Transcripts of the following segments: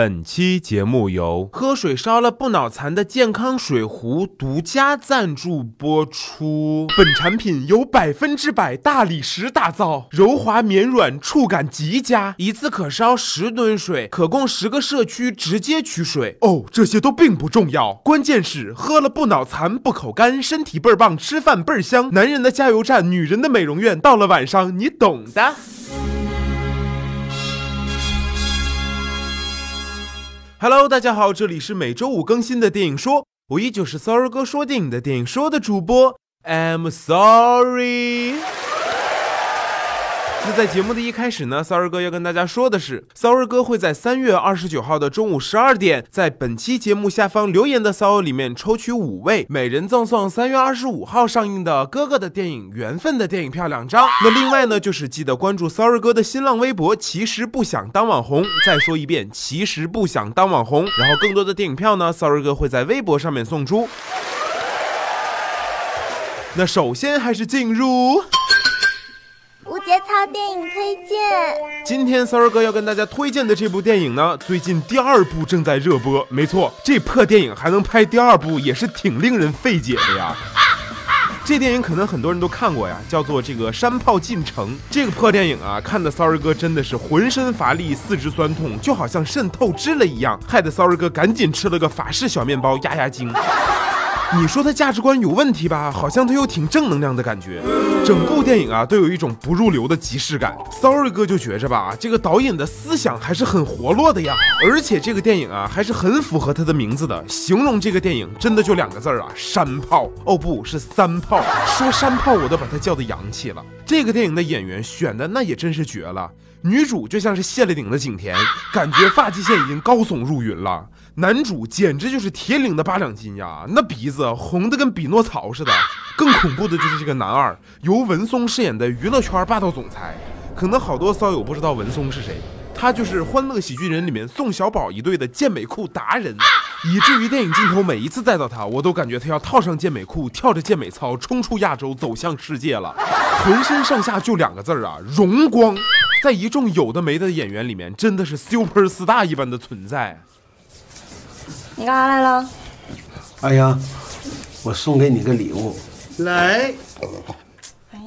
本期节目由喝水烧了不脑残的健康水壶独家赞助播出。本产品由百分之百大理石打造，柔滑绵软，触感极佳，一次可烧十吨水，可供十个社区直接取水。哦，这些都并不重要，关键是喝了不脑残，不口干，身体倍儿棒，吃饭倍儿香。男人的加油站，女人的美容院，到了晚上你懂的。Hello，大家好，这里是每周五更新的电影说，我依旧是 Sorry 哥说电影的电影说的主播，I'm sorry。那在节目的一开始呢，Sorry 哥要跟大家说的是，Sorry 哥会在三月二十九号的中午十二点，在本期节目下方留言的骚友里面抽取五位，每人赠送三月二十五号上映的哥哥的电影《缘分》的电影票两张。那另外呢，就是记得关注 Sorry 哥的新浪微博，其实不想当网红。再说一遍，其实不想当网红。然后更多的电影票呢，Sorry 哥会在微博上面送出。那首先还是进入。电影推荐。今天 Sorry 哥要跟大家推荐的这部电影呢，最近第二部正在热播。没错，这破电影还能拍第二部，也是挺令人费解的呀。这电影可能很多人都看过呀，叫做这个《山炮进城》。这个破电影啊，看的 Sorry 哥真的是浑身乏力、四肢酸痛，就好像肾透支了一样，害得 Sorry 哥赶紧吃了个法式小面包压压惊。你说他价值观有问题吧？好像他又挺正能量的感觉。整部电影啊，都有一种不入流的即视感。Sorry 哥就觉着吧，这个导演的思想还是很活络的呀。而且这个电影啊，还是很符合他的名字的。形容这个电影，真的就两个字儿啊，山炮。哦，不是三炮。说山炮，我都把它叫的洋气了。这个电影的演员选的那也真是绝了。女主就像是卸了顶的景甜，感觉发际线已经高耸入云了。男主简直就是铁岭的八两金呀，那鼻子红的跟匹诺曹似的。更恐怖的就是这个男二，由文松饰演的娱乐圈霸道总裁。可能好多骚友不知道文松是谁，他就是《欢乐喜剧人》里面宋小宝一队的健美裤达人，以至于电影镜头每一次带到他，我都感觉他要套上健美裤，跳着健美操冲出亚洲，走向世界了。浑身上下就两个字儿啊，荣光。在一众有的没的演员里面，真的是 super star 一般的存在。你干啥来了？哎呀，我送给你个礼物，来。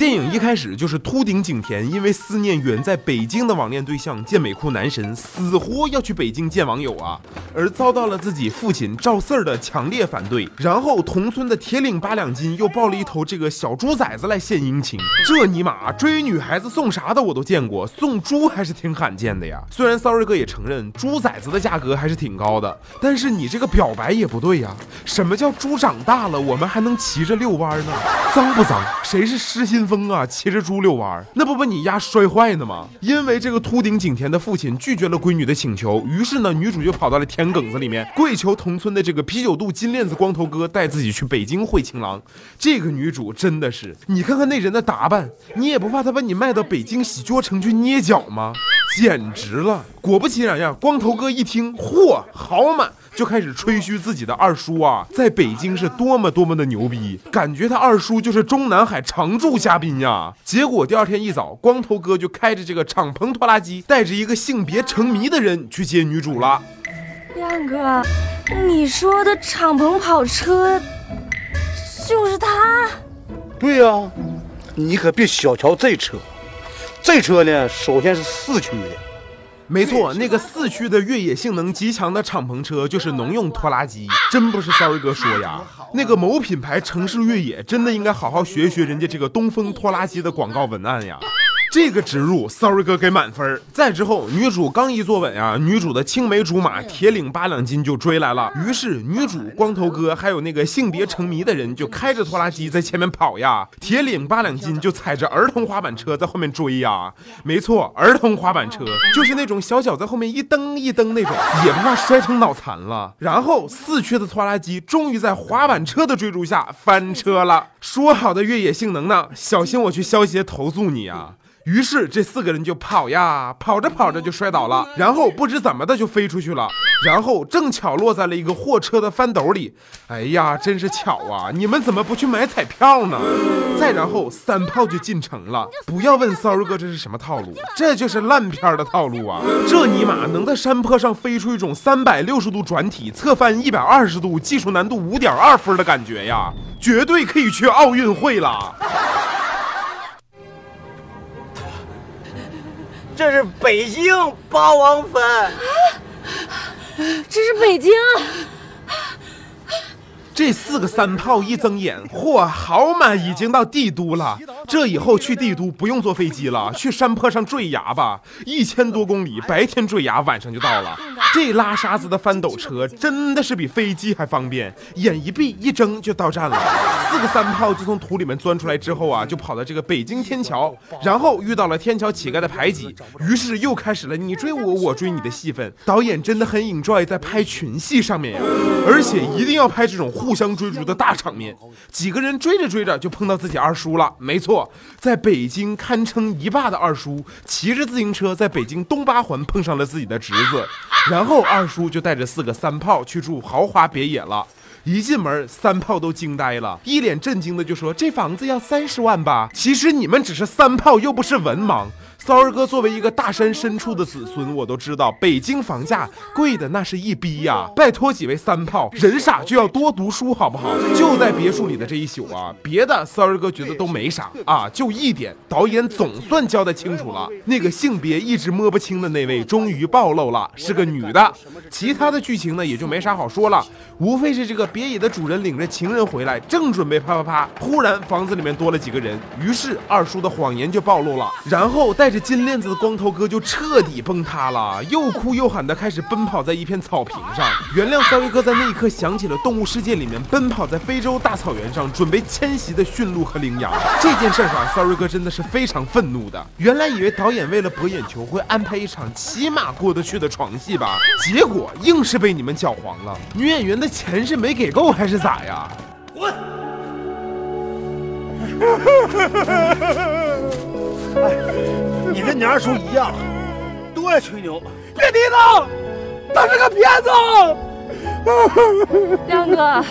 电影一开始就是秃顶景甜，因为思念远在北京的网恋对象健美裤男神，死活要去北京见网友啊，而遭到了自己父亲赵四儿的强烈反对。然后同村的铁岭八两金又抱了一头这个小猪崽子来献殷勤。这尼玛追女孩子送啥的我都见过，送猪还是挺罕见的呀。虽然 Sorry 哥也承认猪崽子的价格还是挺高的，但是你这个表白也不对呀。什么叫猪长大了我们还能骑着遛弯呢？脏不脏？谁是失心？风啊，骑着猪遛弯儿，那不把你丫摔坏呢吗？因为这个秃顶景甜的父亲拒绝了闺女的请求，于是呢，女主就跑到了田埂子里面，跪求同村的这个啤酒肚金链子光头哥带自己去北京会情郎。这个女主真的是，你看看那人的打扮，你也不怕他把你卖到北京洗脚城去捏脚吗？简直了！果不其然呀，光头哥一听，嚯，好嘛！就开始吹嘘自己的二叔啊，在北京是多么多么的牛逼，感觉他二叔就是中南海常驻嘉宾呀。结果第二天一早，光头哥就开着这个敞篷拖拉机，带着一个性别成谜的人去接女主了。亮哥，你说的敞篷跑车就是他？对呀，你可别小瞧这车，这车呢，首先是四驱的。没错，那个四驱的越野性能极强的敞篷车就是农用拖拉机，真不是肖二哥说呀。那个某品牌城市越野真的应该好好学一学人家这个东风拖拉机的广告文案呀。这个植入，Sorry 哥给满分。再之后，女主刚一坐稳啊，女主的青梅竹马铁岭八两金就追来了。于是，女主光头哥还有那个性别成谜的人就开着拖拉机在前面跑呀，铁岭八两金就踩着儿童滑板车在后面追呀。没错，儿童滑板车就是那种小脚在后面一蹬一蹬那种，也不怕摔成脑残了。然后，四驱的拖拉机终于在滑板车的追逐下翻车了。说好的越野性能呢？小心我去消协投诉你啊！于是这四个人就跑呀，跑着跑着就摔倒了，然后不知怎么的就飞出去了，然后正巧落在了一个货车的翻斗里。哎呀，真是巧啊！你们怎么不去买彩票呢？再然后三炮就进城了。不要问骚儿哥这是什么套路，这就是烂片的套路啊！这尼玛能在山坡上飞出一种三百六十度转体、侧翻一百二十度、技术难度五点二分的感觉呀，绝对可以去奥运会了。这是北京八王坟，这是北京。这四个三炮一睁眼，嚯，好嘛，已经到帝都了。这以后去帝都不用坐飞机了，去山坡上坠崖吧，一千多公里，白天坠崖，晚上就到了。这拉沙子的翻斗车真的是比飞机还方便，眼一闭一睁就到站了。四个三炮就从土里面钻出来之后啊，就跑到这个北京天桥，然后遇到了天桥乞丐的排挤，于是又开始了你追我，我追你的戏份。导演真的很 enjoy 在拍群戏上面呀，而且一定要拍这种互相追逐的大场面。几个人追着追着就碰到自己二叔了，没错。在北京堪称一霸的二叔，骑着自行车在北京东八环碰上了自己的侄子，然后二叔就带着四个三炮去住豪华别野了。一进门，三炮都惊呆了，一脸震惊的就说：“这房子要三十万吧？”其实你们只是三炮，又不是文盲。骚儿哥作为一个大山深处的子孙，我都知道北京房价贵的那是一逼呀！拜托几位三炮，人傻就要多读书，好不好？就在别墅里的这一宿啊，别的骚儿哥觉得都没啥啊，就一点，导演总算交代清楚了，那个性别一直摸不清的那位终于暴露了，是个女的。其他的剧情呢，也就没啥好说了，无非是这个别野的主人领着情人回来，正准备啪啪啪，忽然房子里面多了几个人，于是二叔的谎言就暴露了，然后带。这金链子的光头哥就彻底崩塌了，又哭又喊的开始奔跑在一片草坪上。原谅三位哥在那一刻想起了动物世界里面奔跑在非洲大草原上准备迁徙的驯鹿和羚羊这件事上，sorry 哥真的是非常愤怒的。原来以为导演为了博眼球会安排一场起码过得去的床戏吧，结果硬是被你们搅黄了。女演员的钱是没给够还是咋呀？滚！你跟你二叔一样，都爱吹牛。别提他，他是个骗子。亮哥。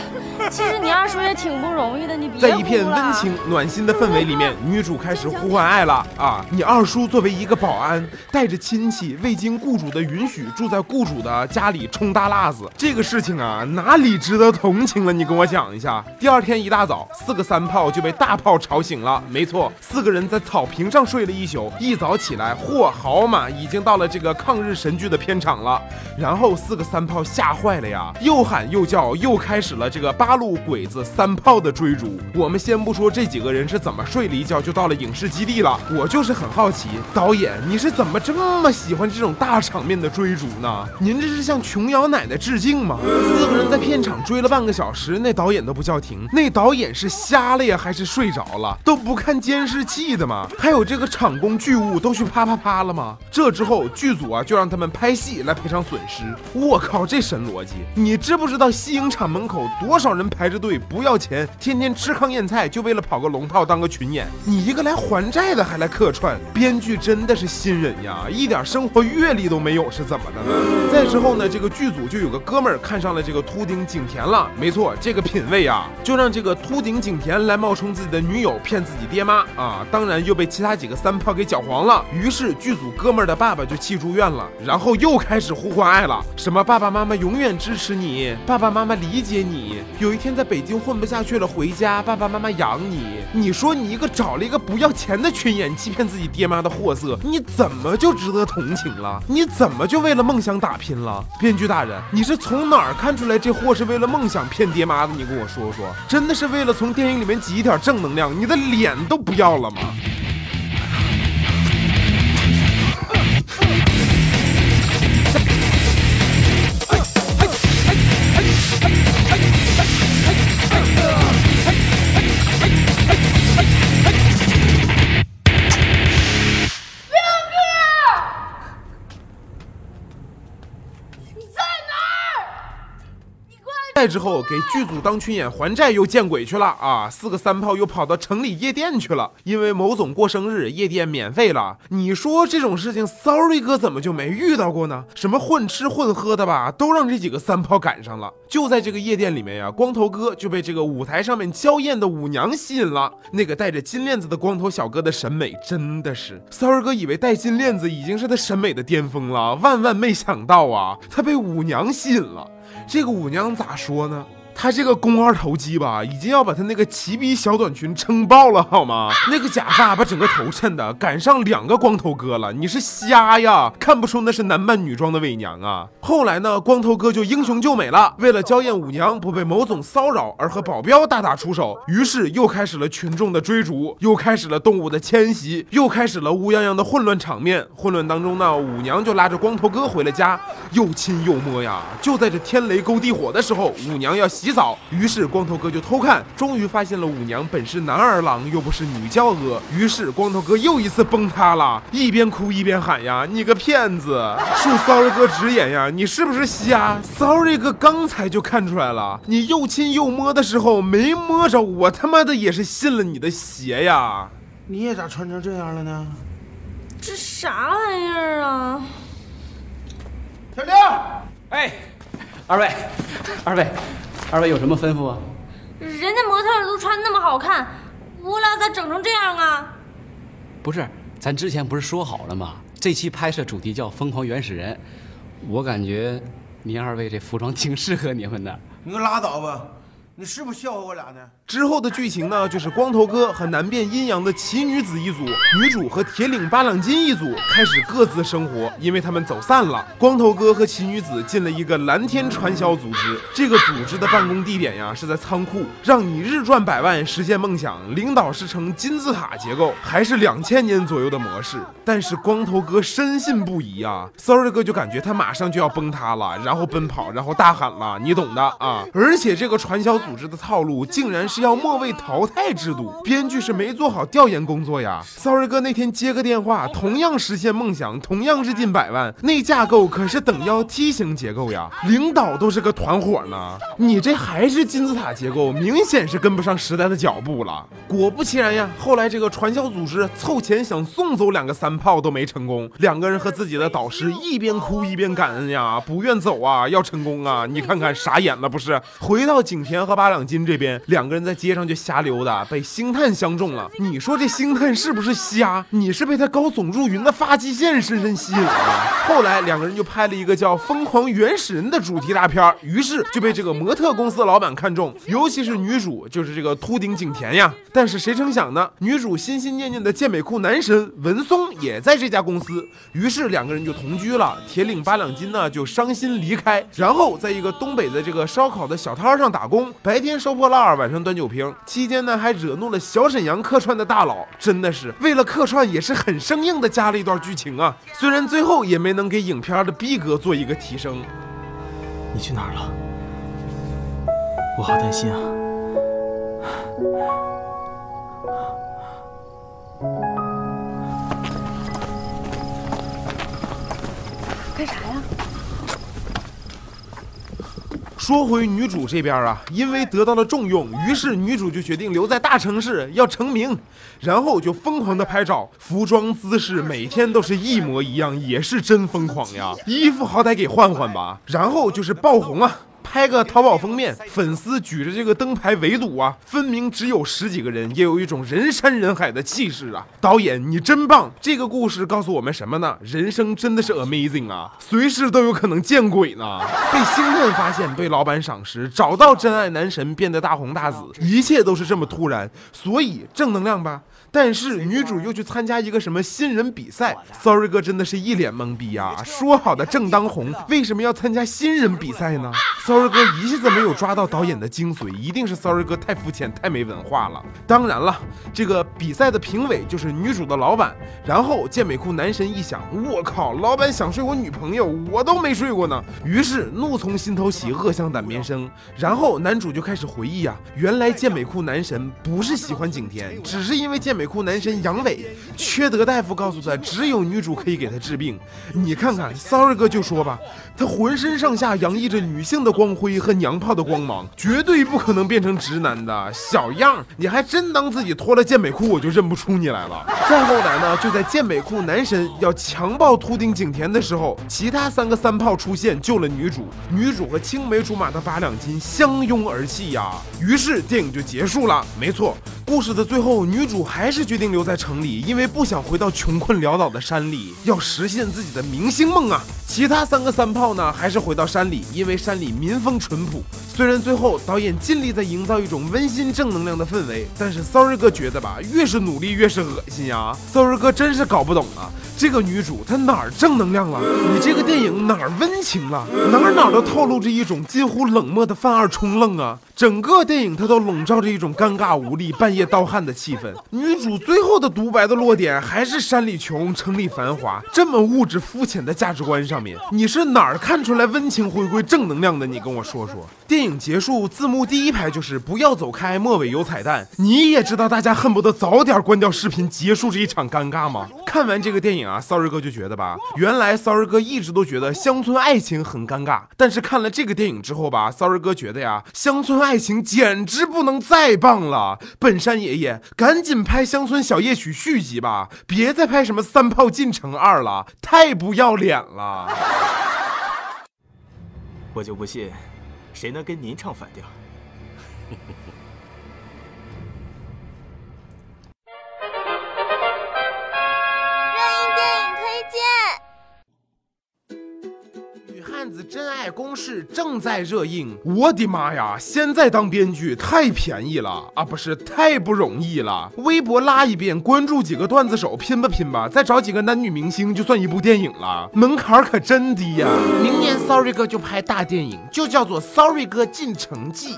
其实你二叔也挺不容易的，你别在一片温情暖心的氛围里面，女主开始呼唤爱了啊！你二叔作为一个保安，带着亲戚，未经雇主的允许，住在雇主的家里冲大辣子，这个事情啊，哪里值得同情了？你跟我讲一下。第二天一大早，四个三炮就被大炮吵醒了。没错，四个人在草坪上睡了一宿，一早起来，嚯，好嘛，已经到了这个抗日神剧的片场了。然后四个三炮吓坏了呀，又喊又叫，又开始了这个八。路鬼子三炮的追逐，我们先不说这几个人是怎么睡了一觉就到了影视基地了，我就是很好奇，导演你是怎么这么喜欢这种大场面的追逐呢？您这是向琼瑶奶奶致敬吗？四个人在片场追了半个小时，那导演都不叫停，那导演是瞎了呀还是睡着了？都不看监视器的吗？还有这个场工剧务都去啪啪啪了吗？这之后剧组啊就让他们拍戏来赔偿损失。我靠，这神逻辑！你你知不知道西影厂门口多少人？排着队不要钱，天天吃糠咽菜，就为了跑个龙套当个群演。你一个来还债的，还来客串，编剧真的是新人呀，一点生活阅历都没有，是怎么的呢？再之后呢，这个剧组就有个哥们儿看上了这个秃顶景甜了。没错，这个品味啊，就让这个秃顶景甜来冒充自己的女友，骗自己爹妈啊。当然又被其他几个三炮给搅黄了。于是剧组哥们儿的爸爸就气住院了，然后又开始呼唤爱了，什么爸爸妈妈永远支持你，你爸爸妈妈理解你，有一天在北京混不下去了，回家爸爸妈妈养你。你说你一个找了一个不要钱的群演，欺骗自己爹妈的货色，你怎么就值得同情了？你怎么就为了梦想打拼了？编剧大人，你是从哪儿看出来这货是为了梦想骗爹妈的？你跟我说说，真的是为了从电影里面挤一点正能量？你的脸都不要了吗？再之后给剧组当群演还债又见鬼去了啊！四个三炮又跑到城里夜店去了，因为某总过生日，夜店免费了。你说这种事情，Sorry 哥怎么就没遇到过呢？什么混吃混喝的吧，都让这几个三炮赶上了。就在这个夜店里面呀，光头哥就被这个舞台上面娇艳的舞娘吸引了。那个戴着金链子的光头小哥的审美真的是，Sorry 哥以为戴金链子已经是他审美的巅峰了，万万没想到啊，他被舞娘吸引了。这个舞娘咋说呢？他这个肱二头肌吧，已经要把他那个齐逼小短裙撑爆了，好吗？那个假发把整个头衬的赶上两个光头哥了，你是瞎呀？看不出那是男扮女装的伪娘啊？后来呢，光头哥就英雄救美了，为了娇艳舞娘不被某总骚扰而和保镖大打出手，于是又开始了群众的追逐，又开始了动物的迁徙，又开始了乌泱泱的混乱场面。混乱当中呢，舞娘就拉着光头哥回了家，又亲又摸呀。就在这天雷勾地火的时候，舞娘要洗澡，于是光头哥就偷看，终于发现了舞娘本是男儿郎，又不是女娇娥。于是光头哥又一次崩塌了，一边哭一边喊呀：“你个骗子！恕 Sorry 哥直言呀，你是不是瞎？Sorry 哥刚才就看出来了，你又亲又摸的时候没摸着，我他妈的也是信了你的邪呀！你也咋穿成这样了呢？这啥玩意儿啊？小亮，哎，二位，二位，二位有什么吩咐啊？人家模特都穿那么好看，我俩咋整成这样啊？不是，咱之前不是说好了吗？这期拍摄主题叫《疯狂原始人》，我感觉您二位这服装挺适合你们的。你给我拉倒吧！你是不是笑话我俩呢？之后的剧情呢，就是光头哥和难辨阴阳的奇女子一组，女主和铁岭八两金一组开始各自生活，因为他们走散了。光头哥和奇女子进了一个蓝天传销组织，这个组织的办公地点呀是在仓库，让你日赚百万，实现梦想。领导是呈金字塔结构，还是两千年左右的模式。但是光头哥深信不疑啊，Sorry 哥就感觉他马上就要崩塌了，然后奔跑，然后大喊了，你懂的啊。而且这个传销组织的套路竟然是要末位淘汰制度，编剧是没做好调研工作呀。Sorry 哥那天接个电话，同样实现梦想，同样是近百万，那架构可是等腰梯形结构呀，领导都是个团伙呢，你这还是金字塔结构，明显是跟不上时代的脚步了。果不其然呀，后来这个传销组织凑钱想送走两个三炮都没成功，两个人和自己的导师一边哭一边感恩呀，不愿走啊，要成功啊，你看看傻眼了不是？回到景田和八两金这边，两个人在街上就瞎溜达，被星探相中了。你说这星探是不是瞎？你是被他高耸入云的发际线深深吸引了吗？后来两个人就拍了一个叫《疯狂原始人》的主题大片，于是就被这个模特公司老板看中，尤其是女主，就是这个秃顶景甜呀。但是谁成想呢？女主心心念念的健美裤男神文松也在这家公司，于是两个人就同居了。铁岭八两金呢就伤心离开，然后在一个东北的这个烧烤的小摊上打工，白天收破烂儿，晚上端酒瓶。期间呢还惹怒了小沈阳客串的大佬，真的是为了客串也是很生硬的加了一段剧情啊。虽然最后也没能给影片的逼格做一个提升。你去哪儿了？我好担心啊！干啥呀？说回女主这边啊，因为得到了重用，于是女主就决定留在大城市要成名，然后就疯狂的拍照，服装姿势每天都是一模一样，也是真疯狂呀！衣服好歹给换换吧，然后就是爆红啊。拍个淘宝封面，粉丝举着这个灯牌围堵啊，分明只有十几个人，也有一种人山人海的气势啊！导演你真棒！这个故事告诉我们什么呢？人生真的是 amazing 啊，随时都有可能见鬼呢！被星探发现，被老板赏识，找到真爱男神，变得大红大紫，一切都是这么突然，所以正能量吧。但是女主又去参加一个什么新人比赛，Sorry 哥真的是一脸懵逼呀！说好的正当红，为什么要参加新人比赛呢？Sorry sorry 哥一下子没有抓到导演的精髓，一定是 Sorry 哥太肤浅、太没文化了。当然了，这个比赛的评委就是女主的老板。然后健美裤男神一想，我靠，老板想睡我女朋友，我都没睡过呢。于是怒从心头起，恶向胆边生。然后男主就开始回忆呀，原来健美裤男神不是喜欢景甜，只是因为健美裤男神阳痿，缺德大夫告诉他，只有女主可以给他治病。你看看，Sorry 哥就说吧，他浑身上下洋溢着女性的光光辉和娘炮的光芒，绝对不可能变成直男的小样。你还真当自己脱了健美裤我就认不出你来了。再后来呢，就在健美裤男神要强暴秃顶景甜的时候，其他三个三炮出现救了女主，女主和青梅竹马的八两金相拥而泣呀。于是电影就结束了。没错，故事的最后，女主还是决定留在城里，因为不想回到穷困潦倒的山里，要实现自己的明星梦啊。其他三个三炮呢，还是回到山里，因为山里民风淳朴。虽然最后导演尽力在营造一种温馨正能量的氛围，但是 Sorry 哥觉得吧，越是努力越是恶心呀。Sorry 哥真是搞不懂啊，这个女主她哪儿正能量了？你这个电影哪儿温情了？哪儿哪儿都透露着一种近乎冷漠的犯二冲愣啊！整个电影它都笼罩着一种尴尬无力、半夜盗汗的气氛。女主最后的独白的落点还是山里穷，城里繁华，这么物质肤浅的价值观上面，你是哪儿看出来温情回归正能量的？你跟我说说。电影结束，字幕第一排就是不要走开，末尾有彩蛋。你也知道大家恨不得早点关掉视频，结束这一场尴尬吗？看完这个电影啊，Sorry 哥就觉得吧，原来 Sorry 哥一直都觉得乡村爱情很尴尬，但是看了这个电影之后吧，Sorry 哥觉得呀，乡村爱情简直不能再棒了。本山爷爷，赶紧拍《乡村小夜曲》续集吧，别再拍什么三炮进城二了，太不要脸了。我就不信，谁能跟您唱反调？公式正在热映，我的妈呀！现在当编剧太便宜了啊，不是太不容易了。微博拉一遍，关注几个段子手，拼吧拼吧，再找几个男女明星，就算一部电影了。门槛可真低呀！明年 Sorry 哥就拍大电影，就叫做《Sorry 哥进城记》。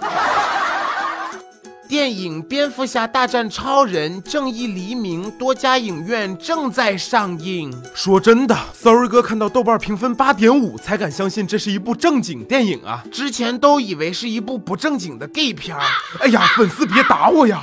电影《蝙蝠侠大战超人：正义黎明》多家影院正在上映。说真的，Sorry 哥看到豆瓣评分八点五，才敢相信这是一部正经电影啊！之前都以为是一部不正经的 gay 片儿。哎呀，粉丝别打我呀！